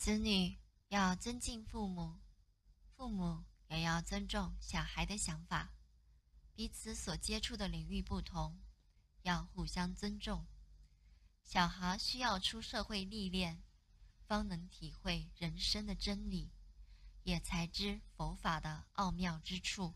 子女要尊敬父母父母也要尊重小孩的想法彼此所接触的领域不同要互相尊重。小孩需要出社会历练方能体会人生的真理也才知佛法的奥妙之处。